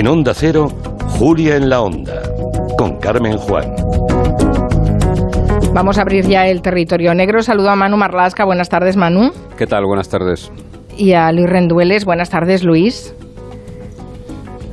En Onda Cero, Julia en la Onda, con Carmen Juan. Vamos a abrir ya el territorio negro. Saludo a Manu Marlasca. Buenas tardes, Manu. ¿Qué tal? Buenas tardes. Y a Luis Rendueles. Buenas tardes, Luis.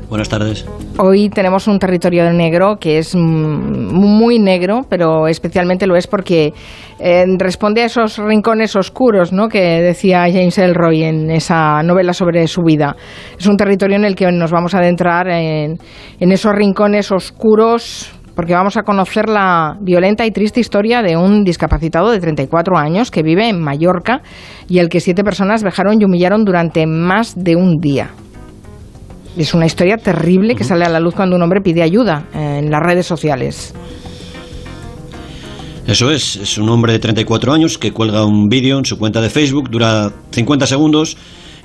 Buenas tardes. Hoy tenemos un territorio negro que es muy negro, pero especialmente lo es porque eh, responde a esos rincones oscuros ¿no? que decía James Elroy en esa novela sobre su vida. Es un territorio en el que nos vamos a adentrar en, esos rincones oscuros porque vamos a conocer la violenta y triste historia de un discapacitado de 34 años que vive en Mallorca y el que siete personas vejaron y humillaron durante más de un día. Es una historia terrible que sale a la luz cuando un hombre pide ayuda en las redes sociales. Eso es, es un hombre de 34 años que cuelga un vídeo en su cuenta de Facebook, dura 50 segundos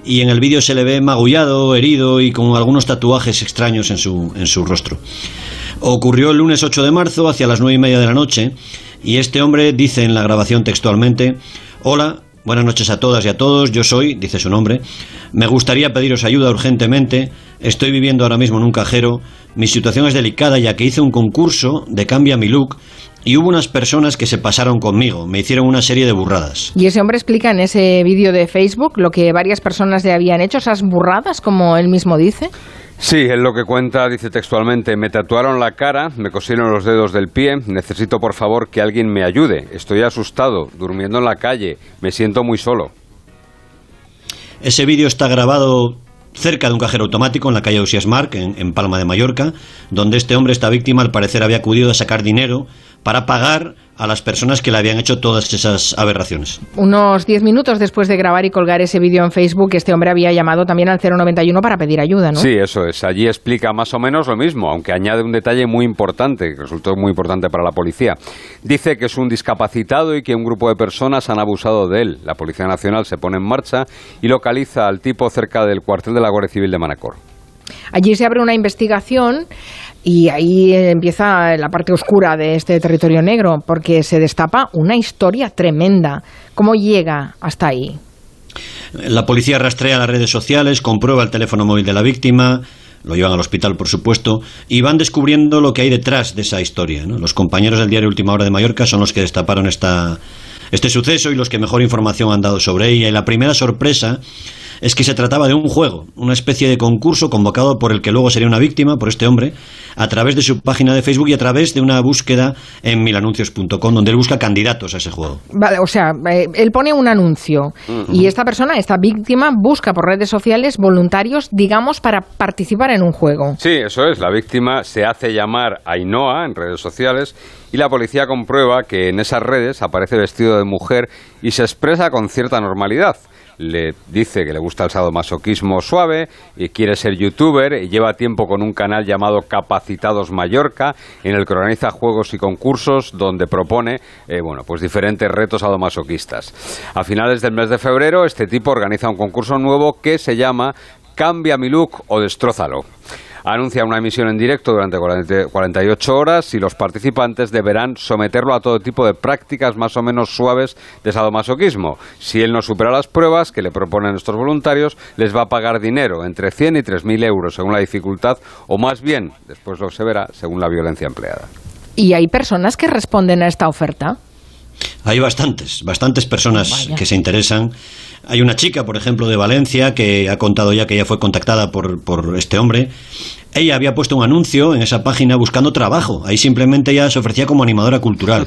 y en el vídeo se le ve magullado, herido y con algunos tatuajes extraños en su, en su rostro. Ocurrió el lunes 8 de marzo hacia las 9 y media de la noche y este hombre dice en la grabación textualmente, Hola, Buenas noches a todas y a todos, yo soy, dice su nombre, me gustaría pediros ayuda urgentemente, estoy viviendo ahora mismo en un cajero, mi situación es delicada ya que hice un concurso de Cambia mi look y hubo unas personas que se pasaron conmigo, me hicieron una serie de burradas. Y ese hombre explica en ese vídeo de Facebook lo que varias personas le habían hecho, esas burradas, como él mismo dice. Sí, es lo que cuenta, dice textualmente, me tatuaron la cara, me cosieron los dedos del pie, necesito por favor que alguien me ayude, estoy asustado, durmiendo en la calle, me siento muy solo. Ese vídeo está grabado cerca de un cajero automático en la calle Usias Mark, en, Palma de Mallorca, donde este hombre, esta víctima, al parecer había acudido a sacar dinero para pagar a las personas que le habían hecho todas esas aberraciones. Unos 10 minutos después de grabar y colgar ese vídeo en Facebook, este hombre había llamado también al 091 para pedir ayuda, ¿no? Sí, eso es. Allí explica más o menos lo mismo, aunque añade un detalle muy importante, que resultó muy importante para la policía. Dice que es un discapacitado y que un grupo de personas han abusado de él. La Policía Nacional se pone en marcha y localiza al tipo cerca del cuartel de la Guardia Civil de Manacor. Allí se abre una investigación y ahí empieza la parte oscura de este territorio negro, porque se destapa una historia tremenda. ¿Cómo llega hasta ahí? La policía rastrea las redes sociales, comprueba el teléfono móvil de la víctima, lo llevan al hospital, por supuesto, y van descubriendo lo que hay detrás de esa historia. Los compañeros del diario Última Hora de Mallorca son los que destaparon esta, este suceso y los que mejor información han dado sobre ella. Y la primera sorpresa es que se trataba de un juego, una especie de concurso convocado por el que luego sería una víctima, por este hombre, a través de su página de Facebook y a través de una búsqueda en milanuncios.com, donde él busca candidatos a ese juego. Vale, o sea, eh, él pone un anuncio y esta persona, esta víctima, busca por redes sociales voluntarios, digamos, para participar en un juego. Sí, eso es. La víctima se hace llamar Ainhoa en redes sociales y la policía comprueba que en esas redes aparece vestido de mujer y se expresa con cierta normalidad le dice que le gusta el sadomasoquismo suave y quiere ser youtuber y lleva tiempo con un canal llamado Capacitados Mallorca en el que organiza juegos y concursos donde propone eh, bueno, pues diferentes retos sadomasoquistas. A finales del mes de febrero este tipo organiza un concurso nuevo que se llama Cambia mi look o destrózalo anuncia una emisión en directo durante 48 horas y los participantes deberán someterlo a todo tipo de prácticas más o menos suaves de sadomasoquismo. Si él no supera las pruebas que le proponen estos voluntarios, les va a pagar dinero, entre 100 y 3.000 euros según la dificultad, o más bien, después lo se verá, según la violencia empleada. ¿Y hay personas que responden a esta oferta? Hay bastantes, bastantes personas que se interesan. Hay una chica, por ejemplo, de Valencia, que ha contado ya que ella fue contactada por, por este hombre. Ella había puesto un anuncio en esa página buscando trabajo. Ahí simplemente ella se ofrecía como animadora cultural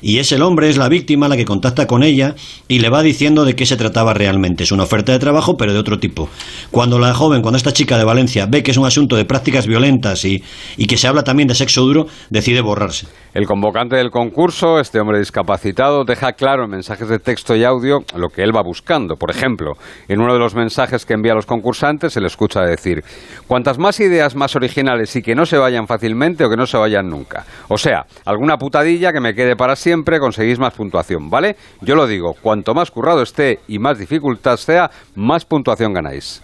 y es el hombre, es la víctima la que contacta con ella y le va diciendo de qué se trataba realmente. Es una oferta de trabajo, pero de otro tipo. Cuando la joven, cuando esta chica de Valencia ve que es un asunto de prácticas violentas y, y que se habla también de sexo duro, decide borrarse. El convocante del concurso, este hombre discapacitado, deja claro en mensajes de texto y audio lo que él va buscando. Por ejemplo, en uno de los mensajes que envía a los concursantes se le escucha decir, cuantas más ideas más originales y que no se vayan fácilmente o que no se vayan nunca. O sea, alguna putadilla que me quede para siempre conseguís más puntuación, ¿vale? Yo lo digo, cuanto más currado esté y más dificultad sea, más puntuación ganáis.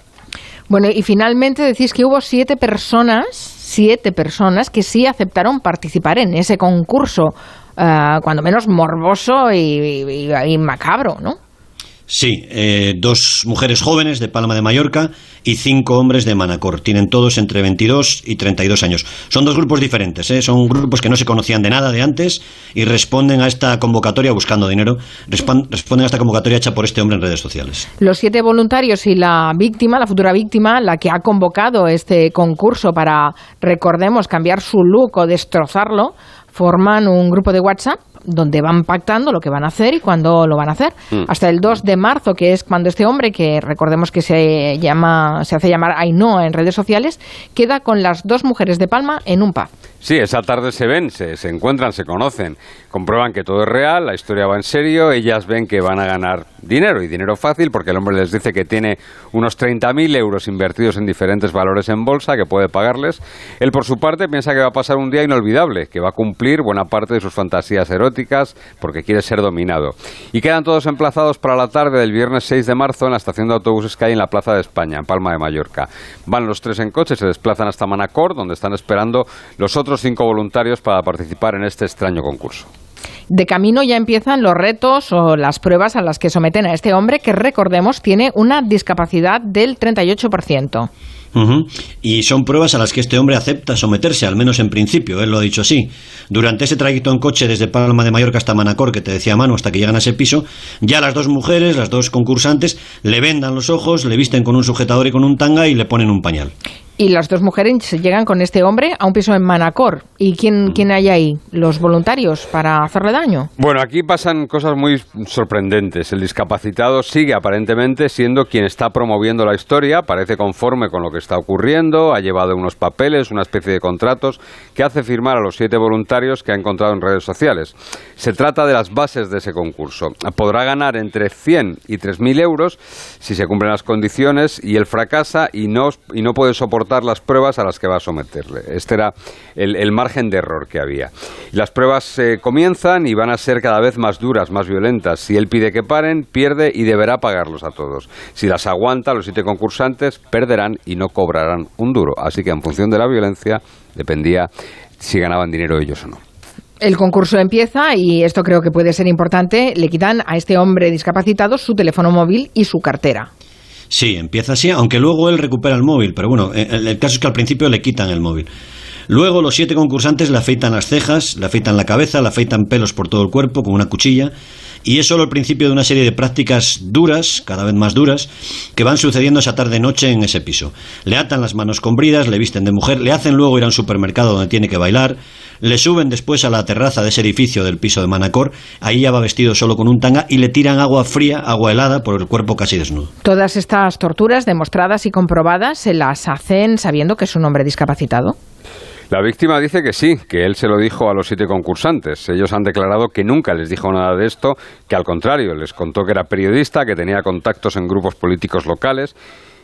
Bueno, y finalmente decís que hubo siete personas, siete personas que sí aceptaron participar en ese concurso, uh, cuando menos morboso y, y, y macabro, ¿no? Sí, eh, dos mujeres jóvenes de Palma de Mallorca y cinco hombres de Manacor. Tienen todos entre 22 y 32 años. Son dos grupos diferentes, ¿eh? son grupos que no se conocían de nada de antes y responden a esta convocatoria buscando dinero, responden a esta convocatoria hecha por este hombre en redes sociales. Los siete voluntarios y la víctima, la futura víctima, la que ha convocado este concurso para, recordemos, cambiar su look o destrozarlo, forman un grupo de WhatsApp donde van pactando lo que van a hacer y cuándo lo van a hacer. Mm. Hasta el 2 de marzo, que es cuando este hombre, que recordemos que se llama, se hace llamar Ainhoa en redes sociales, queda con las dos mujeres de Palma en un pub. Sí, esa tarde se ven, se, se, encuentran, se conocen, comprueban que todo es real, la historia va en serio, ellas ven que van a ganar dinero y dinero fácil porque el hombre les dice que tiene unos 30.000 euros invertidos en diferentes valores en bolsa que puede pagarles. Él por su parte piensa que va a pasar un día inolvidable, que va a cumplir buena parte de sus fantasías eróticas porque quiere ser dominado. Y quedan todos emplazados para la tarde del viernes 6 de marzo en la estación de autobuses que hay en la Plaza de España, en Palma de Mallorca. Van los tres en coche, se desplazan hasta Manacor, donde están esperando los otros cinco voluntarios para participar en este extraño concurso. De camino ya empiezan los retos o las pruebas a las que someten a este hombre que, recordemos, tiene una discapacidad del 38%. Y son pruebas a las que este hombre acepta someterse, al menos en principio, él lo ha dicho así. Durante ese trayecto en coche desde Palma de Mallorca hasta Manacor, que te decía Manu, hasta que llegan a ese piso, ya las dos mujeres, las dos concursantes, le vendan los ojos, le visten con un sujetador y con un tanga y le ponen un pañal. Y las dos mujeres llegan con este hombre a un piso en Manacor. ¿Y quién, quién hay ahí? ¿Los voluntarios para hacerle daño? Bueno, aquí pasan cosas muy sorprendentes. El discapacitado sigue aparentemente siendo quien está promoviendo la historia, parece conforme con lo que está ocurriendo, ha llevado unos papeles, una especie de contratos que hace firmar a los siete voluntarios que ha encontrado en redes sociales. Se trata de las bases de ese concurso. Podrá ganar entre 100 y 3.000 euros si se cumplen las condiciones y él fracasa y no, y no puede soportar las pruebas a las que va a someterle. Este era el, margen de error que había. Las pruebas eh, comienzan y van a ser cada vez más duras, más violentas. Si él pide que paren, pierde y deberá pagarlos a todos. Si las aguanta, los siete concursantes perderán y no cobrarán un duro. Así que en función de la violencia dependía si ganaban dinero ellos o no. El concurso empieza y esto creo que puede ser importante. Le quitan a este hombre discapacitado su teléfono móvil y su cartera. Sí, empieza así, aunque luego él recupera el móvil, pero bueno, eh, el, caso es que al principio le quitan el móvil. Luego los siete concursantes le afeitan las cejas, le afeitan la cabeza, le afeitan pelos por todo el cuerpo con una cuchilla. Y es solo el principio de una serie de prácticas duras, cada vez más duras, que van sucediendo esa tarde-noche en ese piso. Le atan las manos con bridas, le visten de mujer, le hacen luego ir a un supermercado donde tiene que bailar, le suben después a la terraza de ese edificio del piso de Manacor, ahí ya va vestido solo con un tanga y le tiran agua fría, agua helada por el cuerpo casi desnudo. Todas estas torturas demostradas y comprobadas se las hacen sabiendo que es un hombre discapacitado. La víctima dice que sí, que él se lo dijo a los siete concursantes. Ellos han declarado que nunca les dijo nada de esto, que al contrario, les contó que era periodista, que tenía contactos en grupos políticos locales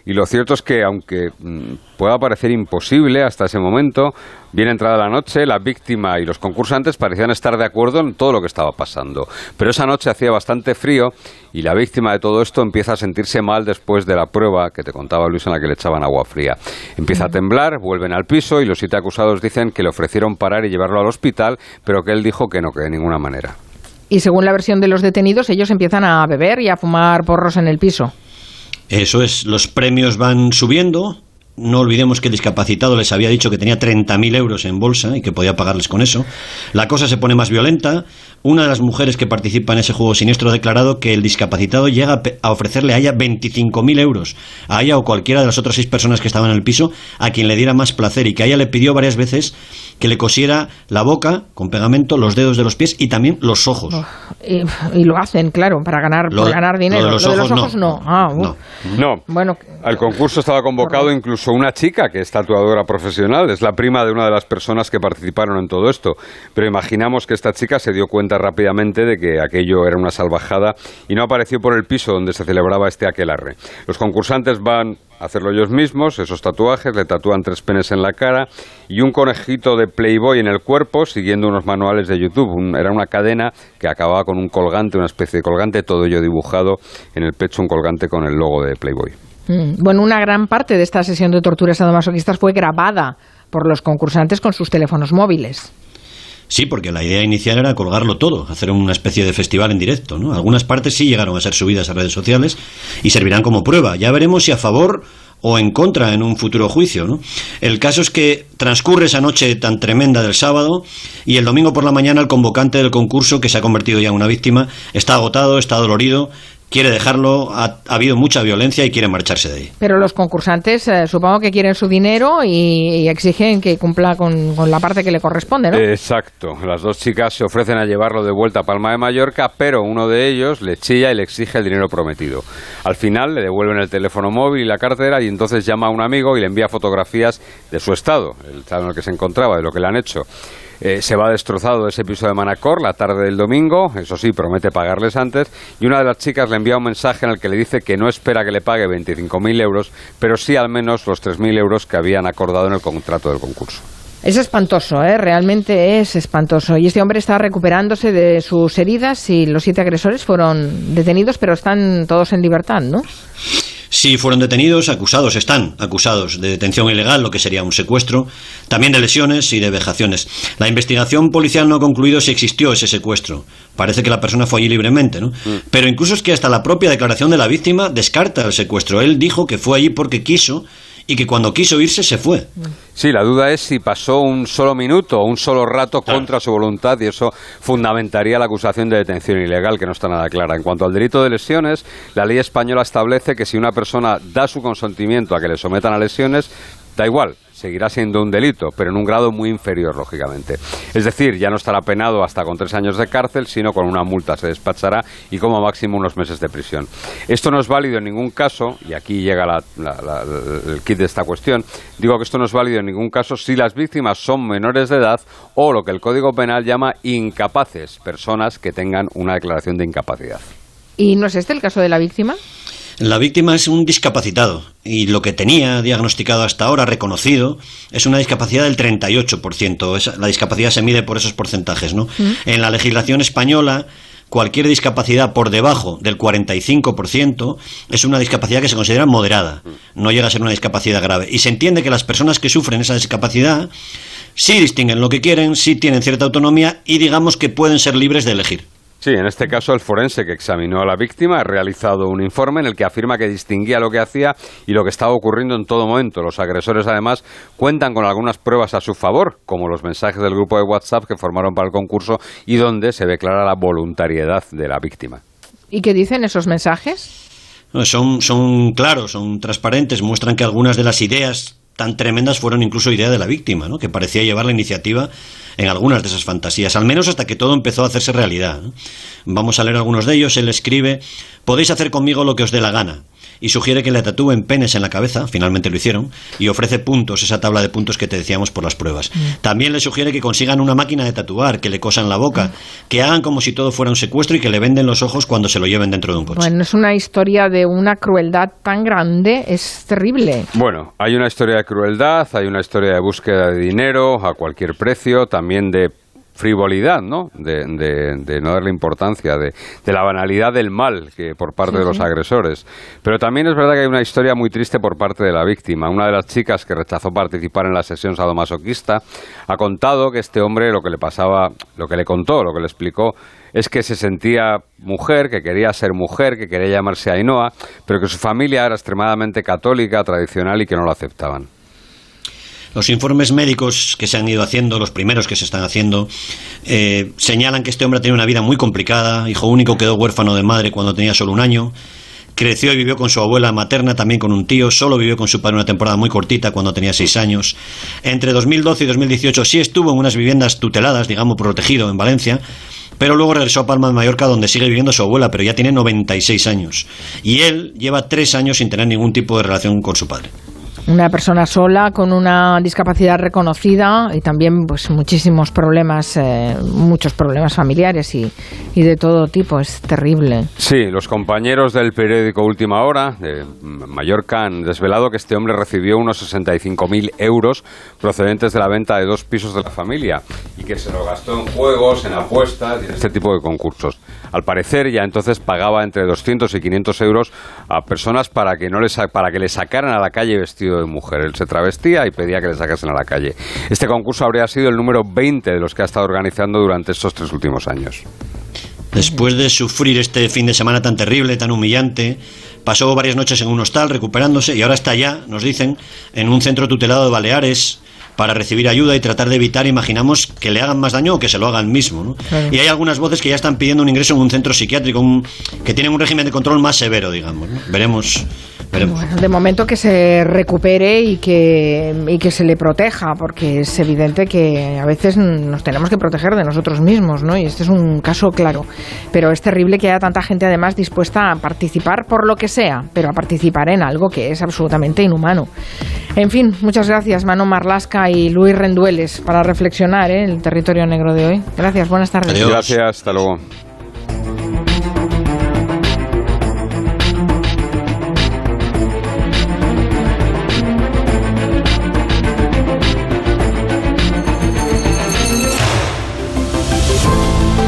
y lo cierto es que, aunque mm, pueda parecer imposible hasta ese momento, bien entrada la noche, la víctima y los concursantes parecían estar de acuerdo en todo lo que estaba pasando. Pero esa noche hacía bastante frío y la víctima de todo esto empieza a sentirse mal después de la prueba que te contaba Luis en la que le echaban agua fría. Empieza a temblar, vuelven al piso y los siete acusados dicen que le ofrecieron parar y llevarlo al hospital, pero que él dijo que no, que de ninguna manera. Y según la versión de los detenidos, ellos empiezan a beber y a fumar porros en el piso. Eso es, los premios van subiendo. No olvidemos que el discapacitado les había dicho que tenía 30.000 euros en bolsa y que podía pagarles con eso. La cosa se pone más violenta. Una de las mujeres que participa en ese juego siniestro ha declarado que el discapacitado llega a ofrecerle a ella 25.000 euros, a ella o cualquiera de las otras seis personas que estaban en el piso, a quien le diera más placer y que a ella le pidió varias veces que le cosiera la boca con pegamento, los dedos de los pies y también los ojos. y, lo hacen, claro, para ganar, ganar dinero. Lo de los, ojos, no. Ah, no. Bueno, al concurso estaba convocado incluso una chica que es tatuadora profesional, es la prima de una de las personas que participaron en todo esto. Pero imaginamos que esta chica se dio cuenta rápidamente de que aquello era una salvajada y no apareció por el piso donde se celebraba este aquelarre. Los concursantes van a hacerlo ellos mismos, esos tatuajes, le tatúan tres penes en la cara y un conejito de Playboy en el cuerpo, siguiendo unos manuales de YouTube. era una cadena que acababa con un colgante, una especie de colgante, todo ello dibujado en el pecho, un colgante con el logo de Playboy. Mm, bueno, una gran parte de esta sesión de torturas sadomasoquistas fue grabada por los concursantes con sus teléfonos móviles. Sí, porque la idea inicial era colgarlo todo, hacer una especie de festival en directo. ¿no? Algunas partes sí llegaron a ser subidas a redes sociales y servirán como prueba. Ya veremos si a favor o en contra en un futuro juicio. ¿no? El caso es que transcurre esa noche tan tremenda del sábado y el domingo por la mañana el convocante del concurso, que se ha convertido ya en una víctima, está agotado, está dolorido quiere dejarlo, ha, habido mucha violencia y quiere marcharse de ahí. Pero los concursantes eh, supongo que quieren su dinero y, exigen que cumpla con, la parte que le corresponde, ¿no? Exacto. Las dos chicas se ofrecen a llevarlo de vuelta a Palma de Mallorca, pero uno de ellos le chilla y le exige el dinero prometido. Al final le devuelven el teléfono móvil y la cartera y entonces llama a un amigo y le envía fotografías de su estado, el estado en el que se encontraba, de lo que le han hecho. Eh, se va destrozado ese piso de Manacor la tarde del domingo, eso sí, promete pagarles antes, y una de las chicas le envía un mensaje en el que le dice que no espera que le pague 25.000 euros, pero sí al menos los 3.000 euros que habían acordado en el contrato del concurso. Es espantoso, ¿eh? realmente es espantoso. Y este hombre está recuperándose de sus heridas y los siete agresores fueron detenidos, pero están todos en libertad, ¿no? Sí, fueron detenidos, acusados, están acusados de detención ilegal, lo que sería un secuestro, también de lesiones y de vejaciones. La investigación policial no ha concluido si existió ese secuestro. Parece que la persona fue allí libremente, ¿no? Mm. Pero incluso es que hasta la propia declaración de la víctima descarta el secuestro. Él dijo que fue allí porque quiso y que cuando quiso irse se fue. Sí, la duda es si pasó un solo minuto o un solo rato contra su voluntad y eso fundamentaría la acusación de detención ilegal, que no está nada clara. En cuanto al delito de lesiones, la ley española establece que si una persona da su consentimiento a que le sometan a lesiones, da igual, seguirá siendo un delito, pero en un grado muy inferior, lógicamente. Es decir, ya no estará penado hasta con tres años de cárcel, sino con una multa se despachará y como máximo unos meses de prisión. Esto no es válido en ningún caso, y aquí llega el kit de esta cuestión, digo que esto no es válido en ningún caso si las víctimas son menores de edad o lo que el Código Penal llama incapaces, personas que tengan una declaración de incapacidad. ¿Y no es este el caso de la víctima? La víctima es un discapacitado y lo que tenía diagnosticado hasta ahora, reconocido, es una discapacidad del 38%. la discapacidad se mide por esos porcentajes, ¿no? Mm. En la legislación española, cualquier discapacidad por debajo del 45% es una discapacidad que se considera moderada, no llega a ser una discapacidad grave. Y se entiende que las personas que sufren esa discapacidad sí distinguen lo que quieren, sí tienen cierta autonomía y digamos que pueden ser libres de elegir. Sí, en este caso el forense que examinó a la víctima ha realizado un informe en el que afirma que distinguía lo que hacía y lo que estaba ocurriendo en todo momento. Los agresores además cuentan con algunas pruebas a su favor, como los mensajes del grupo de WhatsApp que formaron para el concurso y donde se declara la voluntariedad de la víctima. ¿Y qué dicen esos mensajes? Son, son claros, son transparentes, muestran que algunas de las ideas tan tremendas fueron incluso idea de la víctima, ¿no? que parecía llevar la iniciativa en algunas de esas fantasías, al menos hasta que todo empezó a hacerse realidad. Vamos a leer algunos de ellos. Él escribe, podéis hacer conmigo lo que os dé la gana y sugiere que le tatúen penes en la cabeza, finalmente lo hicieron, y ofrece puntos, esa tabla de puntos que te decíamos por las pruebas. Mm. También le sugiere que consigan una máquina de tatuar, que le cosan la boca, mm. que hagan como si todo fuera un secuestro y que le venden los ojos cuando se lo lleven dentro de un coche. Bueno, es una historia de una crueldad tan grande, es terrible. Bueno, hay una historia de crueldad, hay una historia de búsqueda de dinero a cualquier precio, también de frivolidad, ¿no? De, no darle importancia, de, la banalidad del mal que por parte de los agresores. Pero también es verdad que hay una historia muy triste por parte de la víctima. Una de las chicas que rechazó participar en la sesión sadomasoquista ha contado que este hombre lo que le pasaba, lo que le contó, lo que le explicó, es que se sentía mujer, que quería ser mujer, que quería llamarse Ainhoa, pero que su familia era extremadamente católica, tradicional y que no lo aceptaban. Los informes médicos que se han ido haciendo, los primeros que se están haciendo, eh, señalan que este hombre ha tenido una vida muy complicada, hijo único, quedó huérfano de madre cuando tenía solo un año, creció y vivió con su abuela materna, también con un tío, solo vivió con su padre una temporada muy cortita cuando tenía seis años. Entre 2012 y 2018 sí estuvo en unas viviendas tuteladas, digamos, protegido en Valencia, pero luego regresó a Palma de Mallorca donde sigue viviendo su abuela, pero ya tiene 96 años. Y él lleva tres años sin tener ningún tipo de relación con su padre una persona sola con una discapacidad reconocida y también pues muchísimos problemas, eh, muchos problemas familiares y, y, de todo tipo. Es terrible. Sí, los compañeros del periódico Última Hora de Mallorca han desvelado que este hombre recibió unos 65.000 euros procedentes de la venta de dos pisos de la familia y que se lo gastó en juegos, en apuestas y en este tipo de concursos. Al parecer, ya entonces pagaba entre 200 y 500 euros a personas para que, no les, para que le sacaran a la calle vestido de mujer. Él se travestía y pedía que le sacasen a la calle. Este concurso habría sido el número 20 de los que ha estado organizando durante estos tres últimos años. Después de sufrir este fin de semana tan terrible, tan humillante, pasó varias noches en un hostal recuperándose y ahora está ya, nos dicen, en un centro tutelado de Baleares para recibir ayuda y tratar de evitar, imaginamos, que le hagan más daño o que se lo hagan mismo. Y hay algunas voces que ya están pidiendo un ingreso en un centro psiquiátrico, que tienen un régimen de control más severo, digamos. Veremos de momento que se recupere y que, y que se le proteja, porque es evidente que a veces nos tenemos que proteger de nosotros mismos, ¿no? Y este es un caso claro. Pero es terrible que haya tanta gente además dispuesta a participar por lo que sea, pero a participar en algo que es absolutamente inhumano. En fin, muchas gracias Mano Marlasca y Luis Rendueles para reflexionar ¿eh? el territorio negro de hoy. Gracias, buenas tardes. Gracias, hasta luego.